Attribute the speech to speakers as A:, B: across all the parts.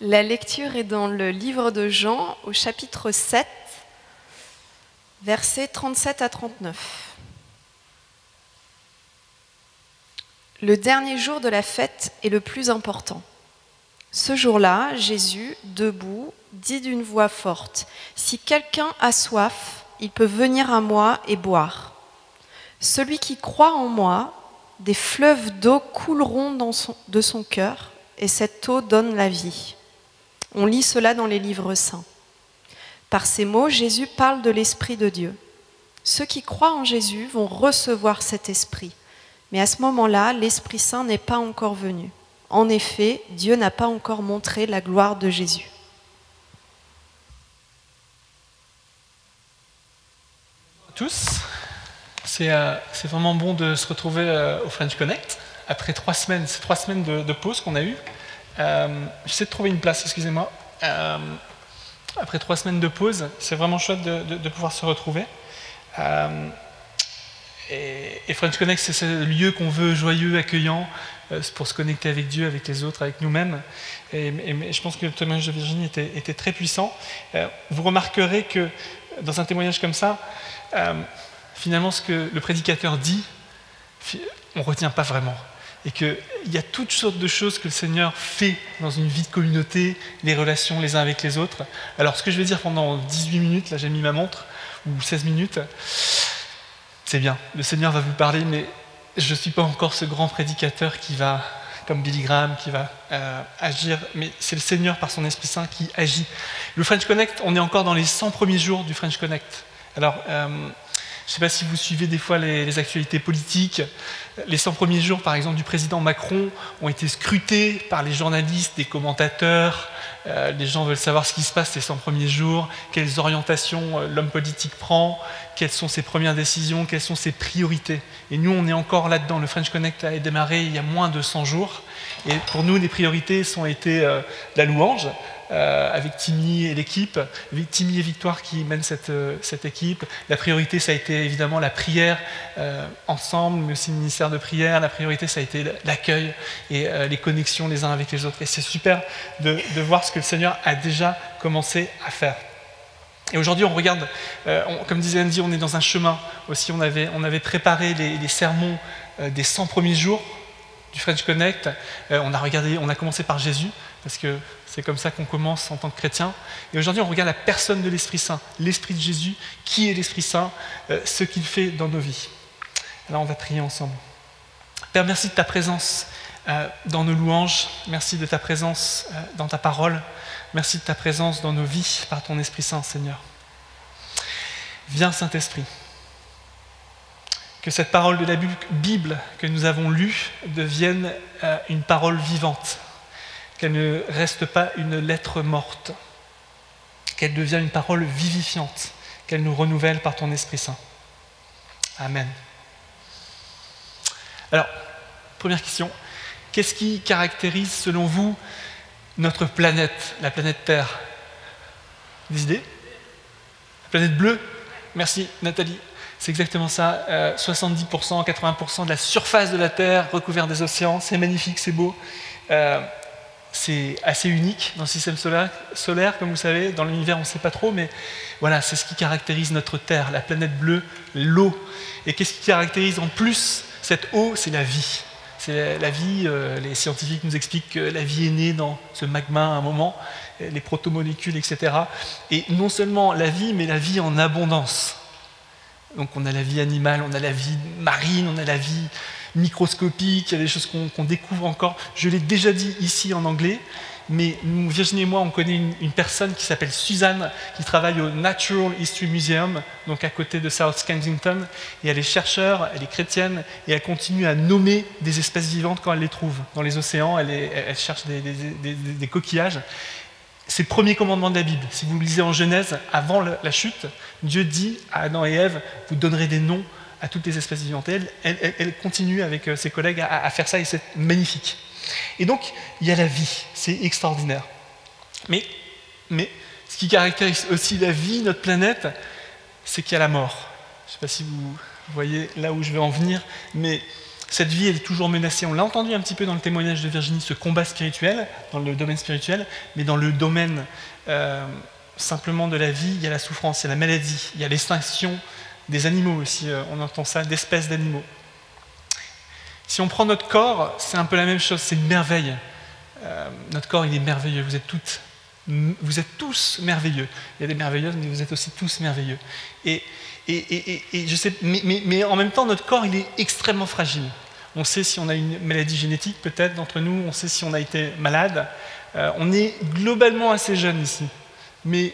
A: La lecture est dans le livre de Jean au chapitre 7, versets 37 à 39. Le dernier jour de la fête est le plus important. Ce jour-là, Jésus, debout, dit d'une voix forte, Si quelqu'un a soif, il peut venir à moi et boire. Celui qui croit en moi, des fleuves d'eau couleront de son cœur, et cette eau donne la vie. On lit cela dans les livres saints. Par ces mots, Jésus parle de l'Esprit de Dieu. Ceux qui croient en Jésus vont recevoir cet Esprit. Mais à ce moment-là, l'Esprit Saint n'est pas encore venu. En effet, Dieu n'a pas encore montré la gloire de Jésus.
B: tous, euh, c'est vraiment bon de se retrouver euh, au French Connect après trois semaines, ces trois semaines de, pause qu'on a eues. Euh, J'essaie de trouver une place, excusez-moi. Euh, après trois semaines de pause, c'est vraiment chouette de, pouvoir se retrouver. Euh, et, French Connect, c'est ce lieu qu'on veut joyeux, accueillant, pour se connecter avec Dieu, avec les autres, avec nous-mêmes. Et, je pense que le témoignage de Virginie était, était très puissant. vous remarquerez que dans un témoignage comme ça, finalement, ce que le prédicateur dit, on ne retient pas vraiment et qu'il y a toutes sortes de choses que le Seigneur fait dans une vie de communauté, les relations les uns avec les autres. Alors ce que je vais dire pendant 18 minutes, là j'ai mis ma montre, ou 16 minutes, c'est bien, le Seigneur va vous parler, mais je ne suis pas encore ce grand prédicateur qui va, comme Billy Graham, qui va euh, agir, mais c'est le Seigneur par son Esprit Saint qui agit. Le French Connect, on est encore dans les 100 premiers jours du French Connect. Alors, euh, je ne sais pas si vous suivez des fois les, actualités politiques. Les 100 premiers jours, par exemple, du président Macron ont été scrutés par les journalistes, des commentateurs. Euh, les gens veulent savoir ce qui se passe ces 100 premiers jours, quelles orientations euh, l'homme politique prend, quelles sont ses premières décisions, quelles sont ses priorités. Et nous, on est encore là-dedans. Le French Connect a démarré il y a moins de 100 jours. Et pour nous, les priorités sont été euh, la louange, euh, avec Timmy et l'équipe, Timmy et Victoire qui mènent cette, euh, cette, équipe. La priorité, ça a été évidemment la prière euh, ensemble, mais aussi le ministère de prière. La priorité, ça a été l'accueil et les connexions les uns avec les autres. Et c'est super de, voir ce que le Seigneur a déjà commencé à faire. Et aujourd'hui, on regarde, comme disait Andy, on est dans un chemin aussi. On avait, préparé les, les sermons des 100 premiers jours du French Connect. on, a regardé, on a commencé par Jésus, parce que c'est comme ça qu'on commence en tant que chrétien. Et aujourd'hui, on regarde la personne de l'Esprit Saint, l'Esprit de Jésus, qui est l'Esprit Saint, euh, ce qu'il fait dans nos vies. Alors, on va prier ensemble. Père, merci de ta présence euh, dans nos louanges. Merci de ta présence euh, dans ta parole. Merci de ta présence dans nos vies par ton Esprit Saint, Seigneur. Viens, Saint-Esprit. Que cette parole de la Bible que nous avons lue devienne une parole vivante qu'elle ne reste pas une lettre morte, qu'elle devienne une parole vivifiante, qu'elle nous renouvelle par ton Esprit Saint. Amen. Alors, première question, qu'est-ce qui caractérise selon vous notre planète, la planète Terre? Des idées? La planète bleue? Merci Nathalie. C'est exactement ça. 70%, euh, 80% de la surface de la Terre recouverte des océans. C'est magnifique, c'est beau. Euh, c'est assez unique dans le système solaire, comme vous savez. Dans l'univers, on ne sait pas trop, mais voilà, c'est ce qui caractérise notre Terre, la planète bleue, l'eau. Et qu'est-ce qui caractérise en plus cette eau? C'est la vie. C'est la vie, euh, les scientifiques nous expliquent que la vie est née dans ce magma à un moment, les protomolécules, etc. Et non seulement la vie, mais la vie en abondance. Donc on a la vie animale, on a la vie marine, on a la vie microscopique, il y a des choses qu'on découvre encore. Je l'ai déjà dit ici en anglais, mais Virginie et moi, on connaît une, personne qui s'appelle Suzanne, qui travaille au Natural History Museum, donc à côté de South Kensington, et elle est chercheure, elle est chrétienne, et elle continue à nommer des espèces vivantes quand elle les trouve. Dans les océans, elle, cherche des, coquillages. C'est le premier commandement de la Bible. Si vous lisez en Genèse, avant la chute, Dieu dit à Adam et Ève, vous donnerez des noms à toutes les espèces vivantes. elle, continue avec euh, ses collègues à, faire ça et c'est magnifique. Et donc, il y a la vie, c'est extraordinaire. Mais, mais ce qui caractérise aussi la vie, notre planète, c'est qu'il y a la mort. Je ne sais pas si vous voyez là où je vais en venir, mais cette vie elle est toujours menacée. On l'a entendu un petit peu dans le témoignage de Virginie, ce combat spirituel, dans le domaine spirituel, mais dans le domaine euh, simplement de la vie, il y a la souffrance, il y a la maladie, il y a l'extinction des animaux aussi, euh, on entend ça, d'espèces d'animaux. Si on prend notre corps, c'est un peu la même chose, c'est une merveille. Euh, notre corps, il est merveilleux, vous êtes toutes, vous êtes tous merveilleux. Il y a des merveilleuses, mais vous êtes aussi tous merveilleux. Et, et, je sais, mais, en même temps, notre corps, il est extrêmement fragile. On sait si on a une maladie génétique, peut-être d'entre nous, on sait si on a été malade. Euh, on est globalement assez jeune ici. Mais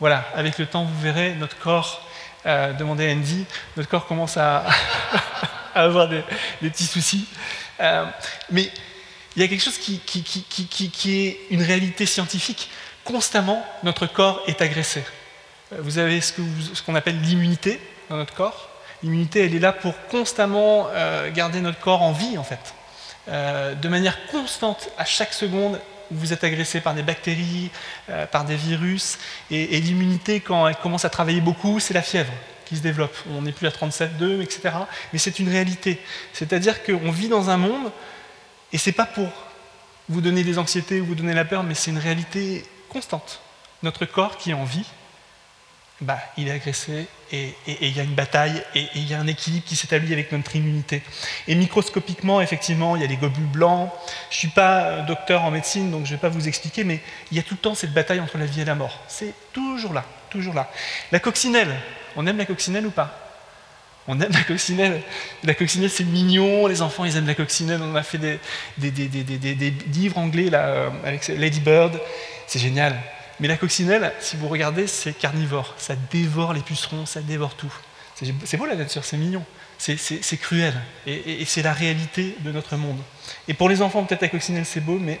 B: voilà, avec le temps, vous verrez, notre corps, euh, demandez à Andy, notre corps commence à, avoir des, petits soucis. Euh, mais il y a quelque chose qui, est une réalité scientifique. Constamment, notre corps est agressé. Euh, vous avez ce qu'on appelle l'immunité dans notre corps. L'immunité, elle est là pour constamment euh, garder notre corps en vie, en fait. de manière constante, à chaque seconde, vous êtes agressé par des bactéries, par des virus. Et, et l'immunité, quand elle commence à travailler beaucoup, c'est la fièvre qui se développe. On n'est plus à 37,2, etc. Mais c'est une réalité. C'est-à-dire qu'on vit dans un monde, et c'est pas pour vous donner des anxiétés ou vous donner la peur, mais c'est une réalité constante. Notre corps qui est en vie, bah, il est agressé et il y a une bataille et il y a un équilibre qui s'établit avec notre immunité. Et microscopiquement, effectivement, il y a des globules blancs. Je ne suis pas docteur en médecine, donc je ne vais pas vous expliquer, mais il y a tout le temps cette bataille entre la vie et la mort. C'est toujours là, toujours là. La coccinelle, on aime la coccinelle ou pas? On aime la coccinelle. La coccinelle, c'est mignon, les enfants, ils aiment la coccinelle. On a fait des, des, livres anglais là, euh, avec Lady Bird, c'est génial. Mais la coccinelle, si vous regardez, c'est carnivore. Ça dévore les pucerons, ça dévore tout. C'est beau la nature, c'est mignon. C'est cruel. Et, c'est la réalité de notre monde. Et pour les enfants, peut-être la coccinelle, c'est beau, mais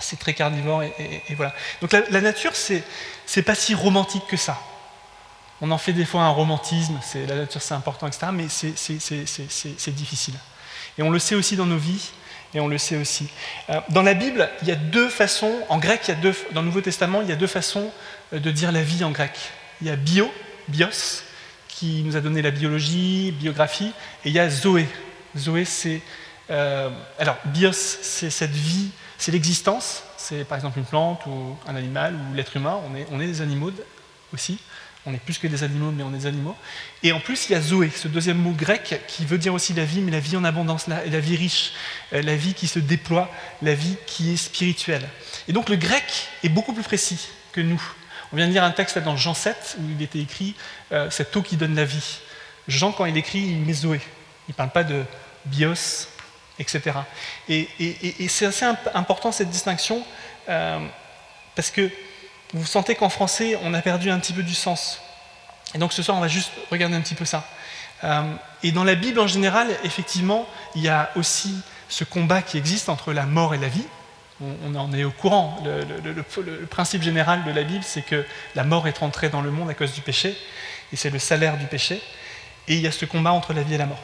B: c'est très carnivore. Et, voilà. Donc la, la nature, c'est pas si romantique que ça. On en fait des fois un romantisme, la nature c'est important, etc., mais c'est, difficile. Et on le sait aussi dans nos vies, et on le sait aussi. Euh, dans la Bible, il y a deux façons, en grec, dans le Nouveau Testament, il y a deux façons euh, de dire la vie en grec. Il y a bio, bios, qui nous a donné la biologie, biographie, et il y a zoé. Zoé, c'est. Euh, alors, bios, c'est cette vie, c'est l'existence, c'est par exemple une plante ou un animal ou l'être humain, on est des animaux aussi. On est plus que des animaux, mais on est des animaux. Et en plus, il y a Zoé, ce deuxième mot grec qui veut dire aussi la vie, mais la vie en abondance, la, vie riche, euh, la vie qui se déploie, la vie qui est spirituelle. Et donc le grec est beaucoup plus précis que nous. On vient de lire un texte dans Jean 7 où il était écrit euh, cette eau qui donne la vie. Jean, quand il écrit, il met Zoé. Il ne parle pas de bios, etc. Et, c'est assez important cette distinction euh, parce que vous sentez qu'en français, on a perdu un petit peu du sens. Et donc ce soir, on va juste regarder un petit peu ça. Euh, et dans la Bible en général, effectivement, il y a aussi ce combat qui existe entre la mort et la vie. On, en est au courant. Le, principe général de la Bible, c'est que la mort est entrée dans le monde à cause du péché, et c'est le salaire du péché. Et il y a ce combat entre la vie et la mort.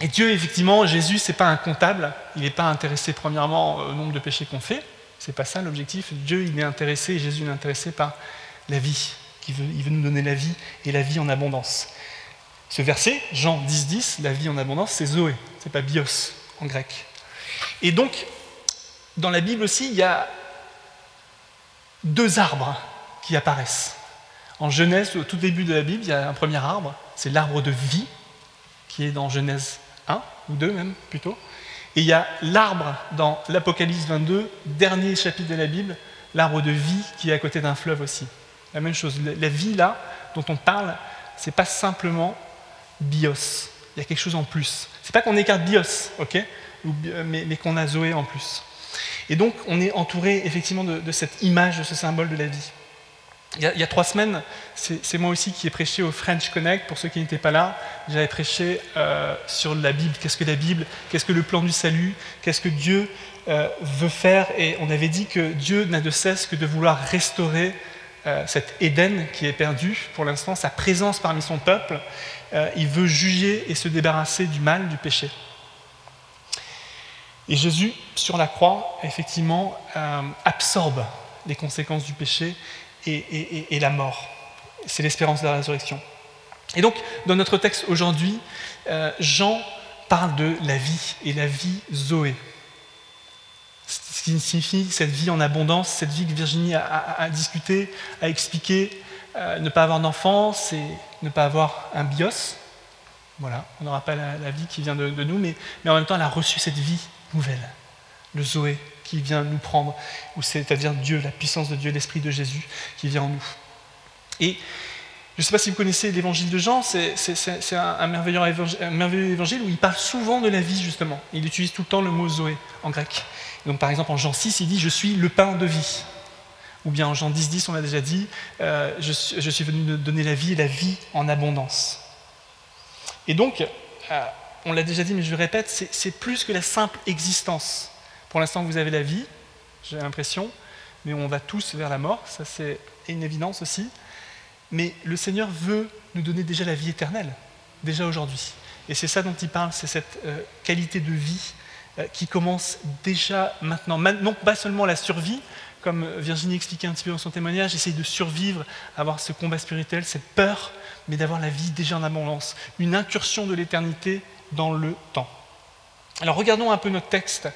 B: Et Dieu, effectivement, Jésus, c'est pas un comptable. Il n'est pas intéressé premièrement au nombre de péchés qu'on fait. C'est pas ça l'objectif. Dieu, il est intéressé, Jésus est intéressé par la vie. il veut nous donner la vie et la vie en abondance. Ce verset, Jean 10, 10, la vie en abondance, c'est Zoé, c'est pas bios en grec. Et donc, dans la Bible aussi, il y a deux arbres qui apparaissent. En Genèse, au tout début de la Bible, il y a un premier arbre, c'est l'arbre de vie, qui est dans Genèse 1, ou 2 même plutôt. Et il y a l'arbre dans l'Apocalypse 22, dernier chapitre de la Bible, l'arbre de vie qui est à côté d'un fleuve aussi. La même chose. La vie là, dont on parle, c'est pas simplement bios. Il y a quelque chose en plus. C'est pas qu'on écarte bios, ok, mais, qu'on a Zoé en plus. Et donc, on est entouré effectivement de cette image, de ce symbole de la vie. Il y, a, trois semaines, c'est moi aussi qui ai prêché au French Connect. Pour ceux qui n'étaient pas là, j'avais prêché euh, sur la Bible. Qu'est-ce que la Bible? Qu'est-ce que le plan du salut? Qu'est-ce que Dieu euh, veut faire? Et on avait dit que Dieu n'a de cesse que de vouloir restaurer euh, cet Éden qui est perdu pour l'instant, sa présence parmi son peuple. il veut juger et se débarrasser du mal, du péché. Et Jésus, sur la croix, effectivement, absorbe les conséquences du péché et, la mort. C'est l'espérance de la résurrection. Et donc, dans notre texte aujourd'hui, euh, Jean parle de la vie et la vie Zoé. Ce qui signifie cette vie en abondance, cette vie que Virginie a, discuté, a expliqué. Euh, ne pas avoir d'enfant, c'est ne pas avoir un bios. Voilà, on n'aura pas la, vie qui vient de, nous, mais, mais, en même temps, elle a reçu cette vie nouvelle, le Zoé qui vient nous prendre, c'est-à-dire Dieu, la puissance de Dieu, l'Esprit de Jésus qui vient en nous. Et je ne sais pas si vous connaissez l'évangile de Jean, c'est un, merveilleux évangile, où il parle souvent de la vie, justement. Il utilise tout le temps le mot Zoé en grec. Donc, par exemple, en Jean 6, il dit Je suis le pain de vie. Ou bien en Jean 10, 10, on l'a déjà dit euh, je, suis venu donner la vie et la vie en abondance. Et donc, euh, on l'a déjà dit, mais je le répète, c'est plus que la simple existence. Pour l'instant, vous avez la vie, j'ai l'impression, mais on va tous vers la mort, ça c'est une évidence aussi. Mais le Seigneur veut nous donner déjà la vie éternelle, déjà aujourd'hui. Et c'est ça dont il parle, c'est cette euh, qualité de vie euh, qui commence déjà maintenant. Non pas seulement la survie, comme Virginie expliquait un petit peu dans son témoignage, essayer de survivre, avoir ce combat spirituel, cette peur, mais d'avoir la vie déjà en abondance, une incursion de l'éternité dans le temps. Alors regardons un peu notre texte,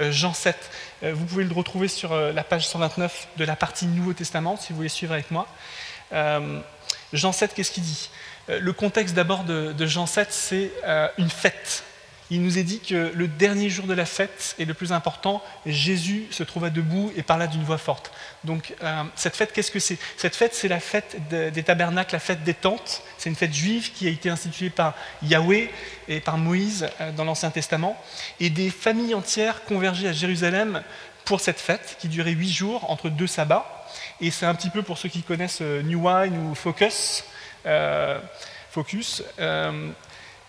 B: euh, Jean 7. Vous pouvez le retrouver sur la page 129 de la partie Nouveau Testament, si vous voulez suivre avec moi. Euh, Jean 7, qu'est-ce qu'il dit? Euh, Le contexte d'abord de, Jean 7, c'est euh, une fête. Il nous est dit que le dernier jour de la fête est le plus important. Jésus se trouva debout et parla d'une voix forte. Donc cette fête, qu'est-ce que c'est? Cette fête, c'est la fête des tabernacles, la fête des tentes. C'est une fête juive qui a été instituée par Yahweh et par Moïse dans l'Ancien Testament. Et des familles entières convergeaient à Jérusalem pour cette fête qui durait huit jours entre deux sabbats. Et c'est un petit peu pour ceux qui connaissent euh, New Wine ou Focus. Euh, euh,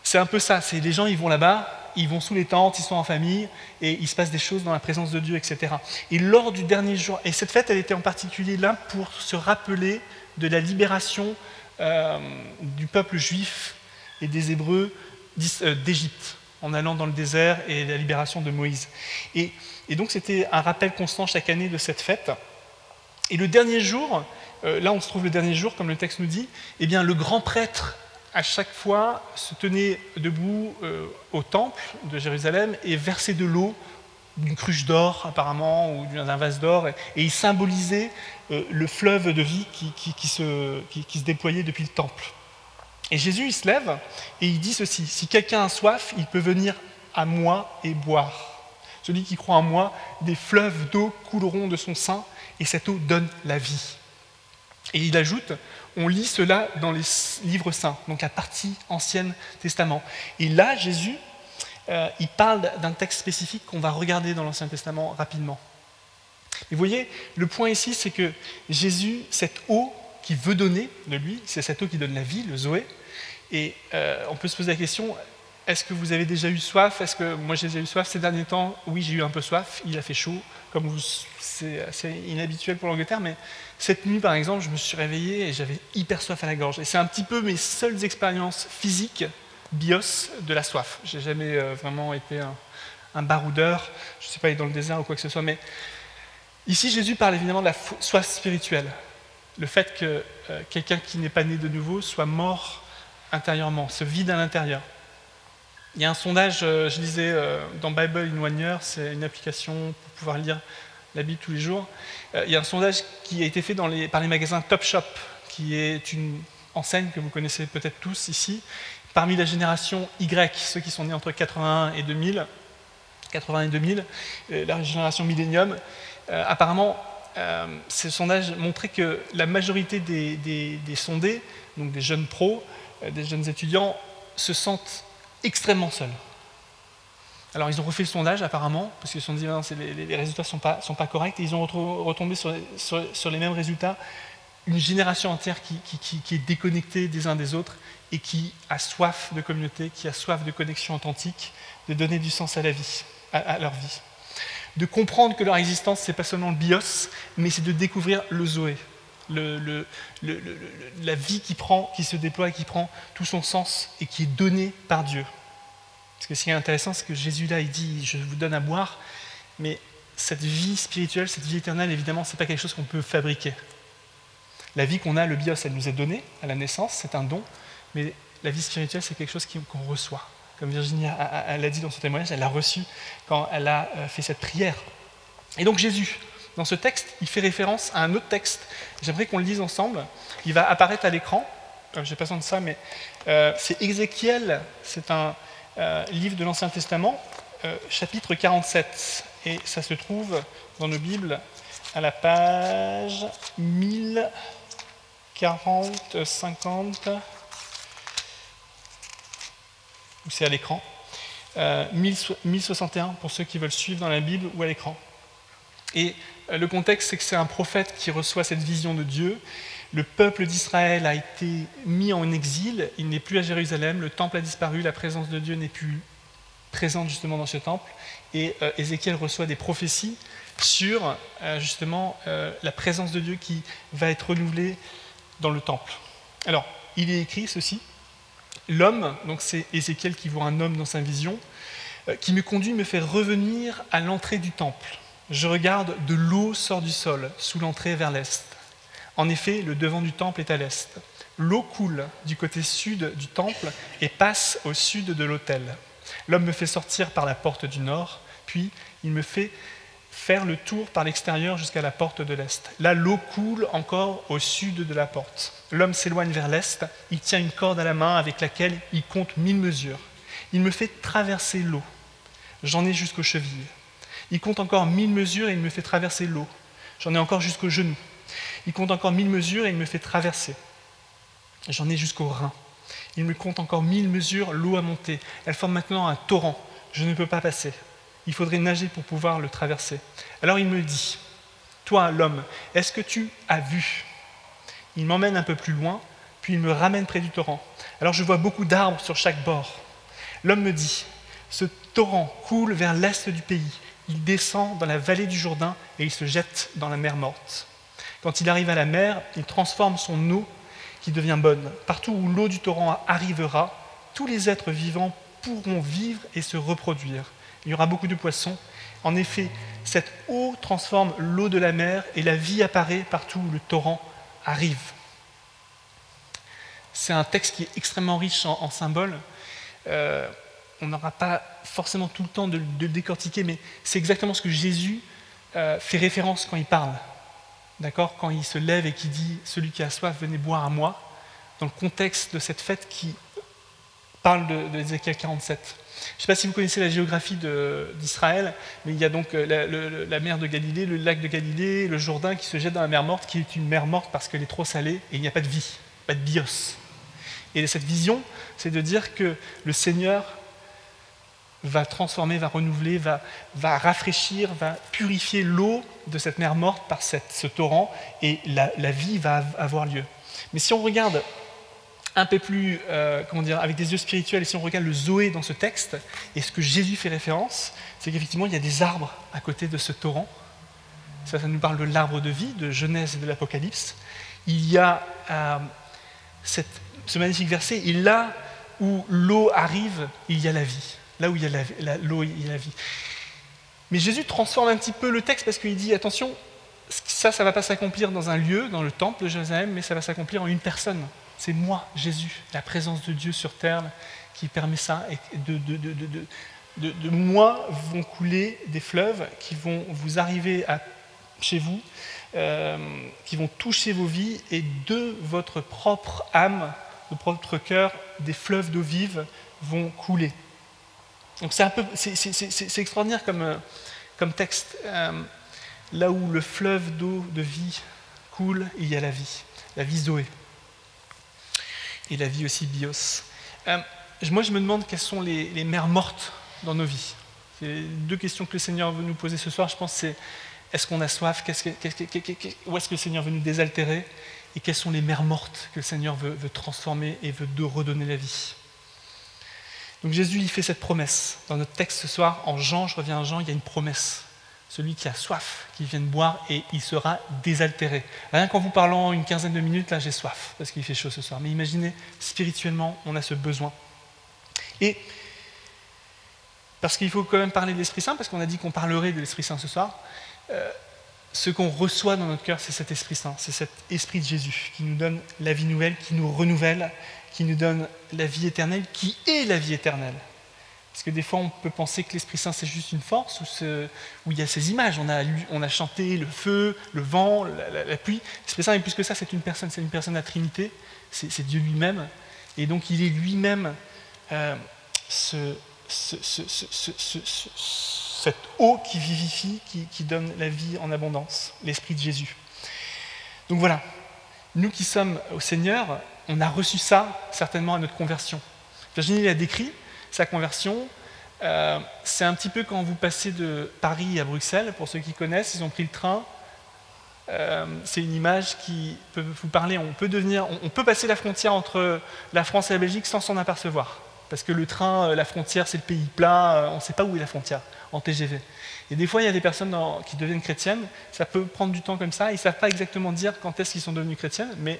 B: c'est un peu ça. C'est les gens, ils vont là-bas, ils vont sous les tentes, ils sont en famille, et il se passe des choses dans la présence de Dieu, etc. Et lors du dernier jour, et cette fête, elle était en particulier là pour se rappeler de la libération du peuple juif et des Hébreux d'Égypte, en allant dans le désert et la libération de Moïse. Et, et donc c'était un rappel constant chaque année de cette fête. Et le dernier jour, euh, là on se trouve le dernier jour, comme le texte nous dit, eh bien le grand prêtre, à chaque fois, se tenait debout euh, au temple de Jérusalem et versait de l'eau d'une cruche d'or apparemment, ou d'un vase d'or, et, il symbolisait euh, le fleuve de vie qui, se, qui, se, déployait depuis le temple. Et Jésus, il se lève et il dit ceci, si quelqu'un a soif, il peut venir à moi et boire. Celui qui croit en moi, des fleuves d'eau couleront de son sein et cette eau donne la vie. Et il ajoute, on lit cela dans les livres saints, donc la partie ancienne Testament. Et là, Jésus, euh, il parle d'un texte spécifique qu'on va regarder dans l'Ancien Testament rapidement. Et vous voyez, le point ici, c'est que Jésus, cette eau qui veut donner de lui, c'est cette eau qui donne la vie, le Zoé. Et euh, on peut se poser la question, est-ce que vous avez déjà eu soif? Est-ce que moi j'ai déjà eu soif? Ces derniers temps Oui, j'ai eu un peu soif. Il a fait chaud, comme c'est assez inhabituel pour l'Angleterre, mais cette nuit, par exemple, je me suis réveillé et j'avais hyper soif à la gorge. Et c'est un petit peu mes seules expériences physiques bios de la soif. J'ai jamais euh, vraiment été un, baroudeur. Je ne sais pas dans le désert ou quoi que ce soit, mais ici Jésus parle évidemment de la soif spirituelle, le fait que euh, quelqu'un qui n'est pas né de nouveau soit mort intérieurement, se vide à l'intérieur. Il y a un sondage, euh, je lisais euh, dans Bible in One Year, c'est une application pour pouvoir lire la Bible tous les jours. Euh, il y a un sondage qui a été fait par les magasins Top Shop, qui est une enseigne que vous connaissez peut-être tous ici. Parmi la génération Y, ceux qui sont nés entre 81 et 2000, 80 et 2000, la génération Millennium, apparemment, ce sondage montrait que la majorité des sondés, donc des jeunes pros, des jeunes étudiants, se sentent extrêmement seuls. Alors ils ont refait le sondage apparemment, parce qu'ils se sont dit que les, résultats ne sont pas, sont pas, corrects, et ils ont retombé sur, sur, les mêmes résultats. Une génération entière qui, qui, est déconnectée des uns des autres et qui a soif de communauté, qui a soif de connexion authentique, de donner du sens à, la vie, à, leur vie. De comprendre que leur existence, ce n'est pas seulement le bios, mais c'est de découvrir le Zoé, la vie qui, prend, qui se déploie, qui prend tout son sens et qui est donnée par Dieu. Parce que ce qui est intéressant, c'est que Jésus là, il dit, je vous donne à boire, mais cette vie spirituelle, cette vie éternelle, évidemment, ce n'est pas quelque chose qu'on peut fabriquer. La vie qu'on a, le bios, elle nous est donnée à la naissance, c'est un don, mais la vie spirituelle, c'est quelque chose qu'on reçoit. comme Virginie l'a dit dans son témoignage, elle l'a reçu quand elle a euh, fait cette prière. Et donc Jésus, dans ce texte, il fait référence à un autre texte. J'aimerais qu'on le lise ensemble. Il va apparaître à l'écran. Euh, je n'ai pas besoin de ça, mais euh, c'est Ézéchiel. C'est un livre de l'Ancien Testament, chapitre 47. Et ça se trouve dans nos Bibles à la page 1040, 50 ou c'est à l'écran. 1061 euh, pour ceux qui veulent suivre dans la Bible ou à l'écran. Et euh, le contexte, c'est que c'est un prophète qui reçoit cette vision de Dieu. Le peuple d'Israël a été mis en exil, il n'est plus à Jérusalem, le temple a disparu, la présence de Dieu n'est plus présente justement dans ce temple. Et euh, Ézéchiel reçoit des prophéties sur justement la présence de Dieu qui va être renouvelée dans le temple. Alors, il est écrit ceci L'homme, donc c'est Ézéchiel qui voit un homme dans sa vision, euh, qui me conduit me fait revenir à l'entrée du temple. Je regarde, de l'eau sort du sol, sous l'entrée vers l'est. En effet, le devant du temple est à l'est. L'eau coule du côté sud du temple et passe au sud de l'autel. L'homme me fait sortir par la porte du nord, puis il me fait faire le tour par l'extérieur jusqu'à la porte de l'Est. Là, l'eau coule encore au sud de la porte. L'homme s'éloigne vers l'Est, il tient une corde à la main avec laquelle il compte mille mesures. Il me fait traverser l'eau. J'en ai jusqu'aux chevilles. Il compte encore mille mesures et il me fait traverser l'eau. J'en ai encore jusqu'aux genoux. Il compte encore mille mesures et il me fait traverser. J'en ai jusqu'aux reins. Il me compte encore mille mesures, l'eau a monté. Elle forme maintenant un torrent. Je ne peux pas passer il faudrait nager pour pouvoir le traverser. Alors il me dit, toi l'homme, est-ce que tu as vu? Il m'emmène un peu plus loin, puis il me ramène près du torrent. Alors je vois beaucoup d'arbres sur chaque bord. L'homme me dit, ce torrent coule vers l'est du pays. Il descend dans la vallée du Jourdain et il se jette dans la mer morte. Quand il arrive à la mer, il transforme son eau qui devient bonne. Partout où l'eau du torrent arrivera, tous les êtres vivants pourront vivre et se reproduire il y aura beaucoup de poissons. En effet, cette eau transforme l'eau de la mer et la vie apparaît partout où le torrent arrive. C'est un texte qui est extrêmement riche en, symboles. Euh, on n'aura pas forcément tout le temps de, le décortiquer, mais c'est exactement ce que Jésus euh, fait référence quand il parle. D'accord? Quand il se lève et qui dit Celui qui a soif, venez boire à moi, dans le contexte de cette fête qui parle de, de 47. Je ne sais pas si vous connaissez la géographie d'Israël, mais il y a donc euh, la, mer de Galilée, le lac de Galilée, le Jourdain qui se jette dans la mer morte, qui est une mer morte parce qu'elle est trop salée et il n'y a pas de vie, pas de bios. Et cette vision, c'est de dire que le Seigneur va transformer, va renouveler, va, rafraîchir, va purifier l'eau de cette mer morte par ce torrent et la, la vie va avoir lieu. Mais si on regarde un peu plus, euh, comment dire, avec des yeux spirituels, et si on regarde le Zoé dans ce texte, et ce que Jésus fait référence, c'est qu'effectivement, il y a des arbres à côté de ce torrent. Ça, ça nous parle de l'arbre de vie, de Genèse et de l'Apocalypse. Il y a euh, ce magnifique verset, et là où l'eau arrive, il y a la vie. Là où il y a l'eau, a la vie. Mais Jésus transforme un petit peu le texte parce qu'il dit, attention, ça, ça ne va pas s'accomplir dans un lieu, dans le temple de Jérusalem, mais ça va s'accomplir en une personne. C'est moi, Jésus, la présence de Dieu sur terre qui permet ça. Et de, de, moi vont couler des fleuves qui vont vous arriver à, chez vous, euh, qui vont toucher vos vies, et de votre propre âme, de votre cœur, des fleuves d'eau vive vont couler. Donc c'est un peu, c'est extraordinaire comme, euh, texte. Euh, là où le fleuve d'eau de vie coule, il y a la vie, la vie Zoé et la vie aussi bios. Euh, moi, je me demande quelles sont les, mers mortes dans nos vies. Deux questions que le Seigneur veut nous poser ce soir. Je pense c'est est-ce qu'on a soif? Où est-ce que le Seigneur veut nous désaltérer? Et quelles sont les mers mortes que le Seigneur veut, transformer et veut redonner la vie? Donc Jésus, il fait cette promesse. Dans notre texte ce soir, en Jean, je reviens à Jean, il y a une promesse celui qui a soif, qui vienne boire et il sera désaltéré. Rien qu'en vous parlant une quinzaine de minutes, là j'ai soif parce qu'il fait chaud ce soir. Mais imaginez, spirituellement, on a ce besoin. Et parce qu'il faut quand même parler de l'Esprit Saint, parce qu'on a dit qu'on parlerait de l'Esprit Saint ce soir, euh, ce qu'on reçoit dans notre cœur, c'est cet Esprit Saint, c'est cet Esprit de Jésus qui nous donne la vie nouvelle, qui nous renouvelle, qui nous donne la vie éternelle, qui est la vie éternelle. Parce que des fois, on peut penser que l'Esprit Saint, c'est juste une force, où, il y a ces images. On a, on a chanté le feu, le vent, la, pluie. L'Esprit Saint est plus que ça, c'est une personne, c'est une personne la Trinité, c'est Dieu lui-même. Et donc, il est lui-même euh, ce, cette eau qui vivifie, qui, donne la vie en abondance, l'Esprit de Jésus. Donc voilà, nous qui sommes au Seigneur, on a reçu ça certainement à notre conversion. Virginie a décrit sa conversion. Euh, c'est un petit peu quand vous passez de Paris à Bruxelles, pour ceux qui connaissent, ils ont pris le train. Euh, c'est une image qui peut vous parler. On peut, devenir, on peut passer la frontière entre la France et la Belgique sans s'en apercevoir. Parce que le train, euh, la frontière, c'est le pays plat, on ne sait pas où est la frontière en TGV. Et des fois, il y a des personnes qui deviennent chrétiennes, ça peut prendre du temps comme ça, ils ne savent pas exactement dire quand est-ce qu'ils sont devenus chrétiennes, mais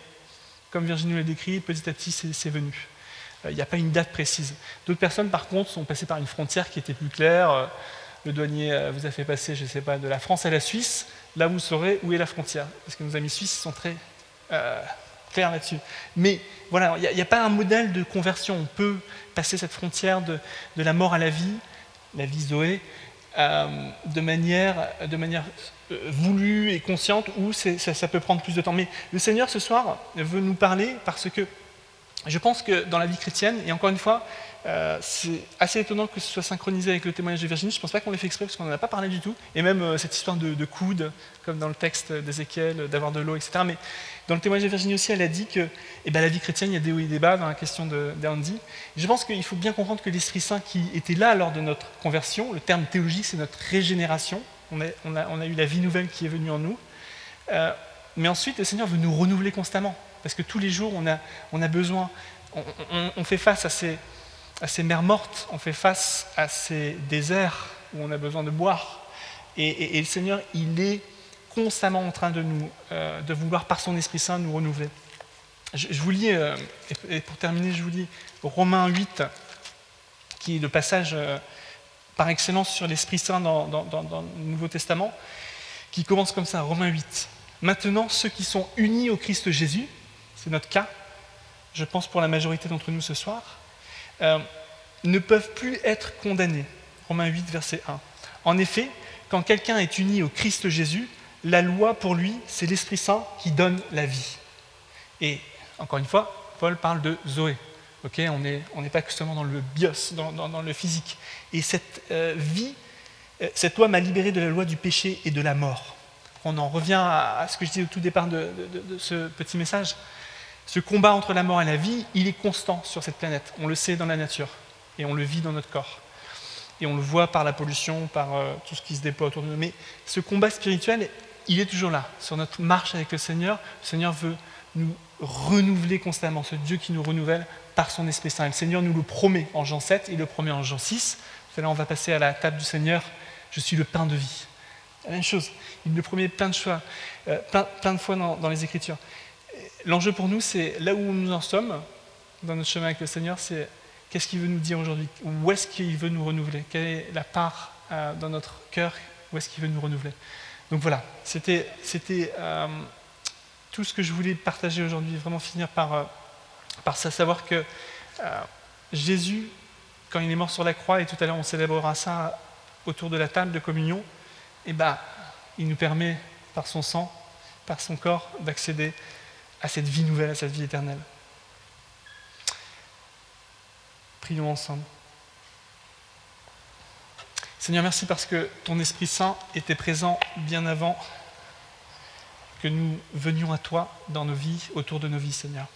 B: comme Virginie l'a décrit, petit à petit, c'est venu. Euh, il n'y a pas une date précise. D'autres personnes, par contre, sont passées par une frontière qui était plus claire. Euh, le douanier vous a fait passer, je ne sais pas, de la France à la Suisse. Là, vous saurez où est la frontière. Parce que nos amis suisses sont très clairs là-dessus. Mais voilà, il n'y a, pas un modèle de conversion. On peut passer cette frontière de, la mort à la vie, la vie Zoé, euh, de manière, de manière euh, voulue et consciente ou ça, ça, peut prendre plus de temps. Mais le Seigneur ce soir veut nous parler parce que je pense que dans la vie chrétienne, et encore une fois, euh, c'est assez étonnant que ce soit synchronisé avec le témoignage de Virginie. Je ne pense pas qu'on l'ait fait exprès parce qu'on n'en a pas parlé du tout. Et même euh, cette histoire de, de, coude, comme dans le texte d'Ézéchiel, d'avoir de l'eau, etc. Mais dans le témoignage de Virginie aussi, elle a dit que eh ben, la vie chrétienne, il y a des hauts et des bas dans la question d'Andy. Je pense qu'il faut bien comprendre que l'Esprit Saint qui était là lors de notre conversion, le terme théologique, c'est notre régénération. On a, eu la vie nouvelle qui est venue en nous. Euh, mais ensuite, le Seigneur veut nous renouveler constamment. Parce que tous les jours, on a, besoin, on, fait face à ces mers mortes, on fait face à ces déserts où on a besoin de boire. Et, le Seigneur, il est constamment en train de, nous, euh, de vouloir, par son Esprit Saint, nous renouveler. Je, vous lis, euh, et pour terminer, je vous lis Romains 8, qui est le passage euh, par excellence sur l'Esprit Saint dans, le Nouveau Testament, qui commence comme ça, Romains 8. Maintenant, ceux qui sont unis au Christ Jésus, c'est notre cas, je pense pour la majorité d'entre nous ce soir, euh, ne peuvent plus être condamnés. Romains 8, verset 1. En effet, quand quelqu'un est uni au Christ Jésus, la loi pour lui, c'est l'Esprit Saint qui donne la vie. Et encore une fois, Paul parle de Zoé. on n'est pas seulement dans le bios, dans, le physique. Et cette euh, vie, euh, cette loi m'a libéré de la loi du péché et de la mort. On en revient à, ce que je disais au tout départ de ce petit message. Ce combat entre la mort et la vie, il est constant sur cette planète. On le sait dans la nature et on le vit dans notre corps. Et on le voit par la pollution, par euh, tout ce qui se déploie autour de nous. Mais ce combat spirituel, il est toujours là. Sur notre marche avec le Seigneur, le Seigneur veut nous renouveler constamment, ce Dieu qui nous renouvelle par son Esprit Saint. le Seigneur nous le promet en Jean 7, il le promet en Jean 6. Là, on va passer à la table du Seigneur. Je suis le pain de vie. La même chose. Il le promet plein de, choix, euh, plein, de fois dans les Écritures. L'enjeu pour nous, c'est là où nous en sommes dans notre chemin avec le Seigneur, c'est qu'est-ce qu'il veut nous dire aujourd'hui? Où est-ce qu'il veut nous renouveler? Quelle est la part euh, dans notre cœur Où est-ce qu'il veut nous renouveler? Donc voilà, c'était euh, tout ce que je voulais partager aujourd'hui, vraiment finir par, euh, par savoir que Jésus, quand il est mort sur la croix, et tout à l'heure on célébrera ça autour de la table de communion, eh ben, il nous permet par son sang, par son corps, d'accéder cette vie nouvelle, à cette vie éternelle. Prions ensemble. Seigneur, merci parce que ton Esprit Saint était présent bien avant que nous venions à toi dans nos vies, autour de nos vies, Seigneur.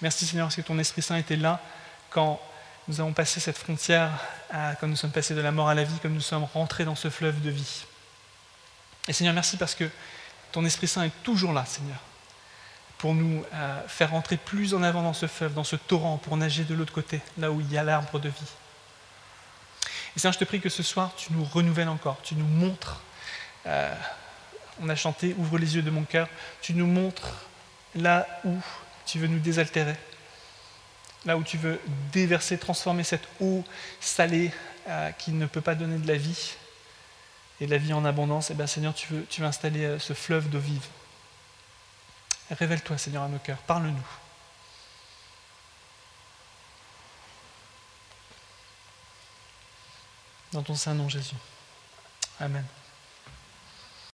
B: Merci Seigneur parce que ton Esprit Saint était là quand nous avons passé cette frontière, quand nous sommes passés de la mort à la vie, comme nous sommes rentrés dans ce fleuve de vie. Et Seigneur, merci parce que ton Esprit Saint est toujours là, Seigneur pour nous euh, faire entrer plus en avant dans ce fleuve, dans ce torrent, pour nager de l'autre côté, là où il y a l'arbre de vie. Et Seigneur, je te prie que ce soir, tu nous renouvelles encore, tu nous montres, euh, on a chanté Ouvre les yeux de mon cœur, tu nous montres là où tu veux nous désaltérer, là où tu veux déverser, transformer cette eau salée euh, qui ne peut pas donner de la vie et de la vie en abondance. Et eh bien Seigneur, tu veux, tu veux installer ce fleuve d'eau vive. Révèle-toi, Seigneur, à nos cœurs. Parle-nous. Dans ton Saint-Nom, Jésus. Amen.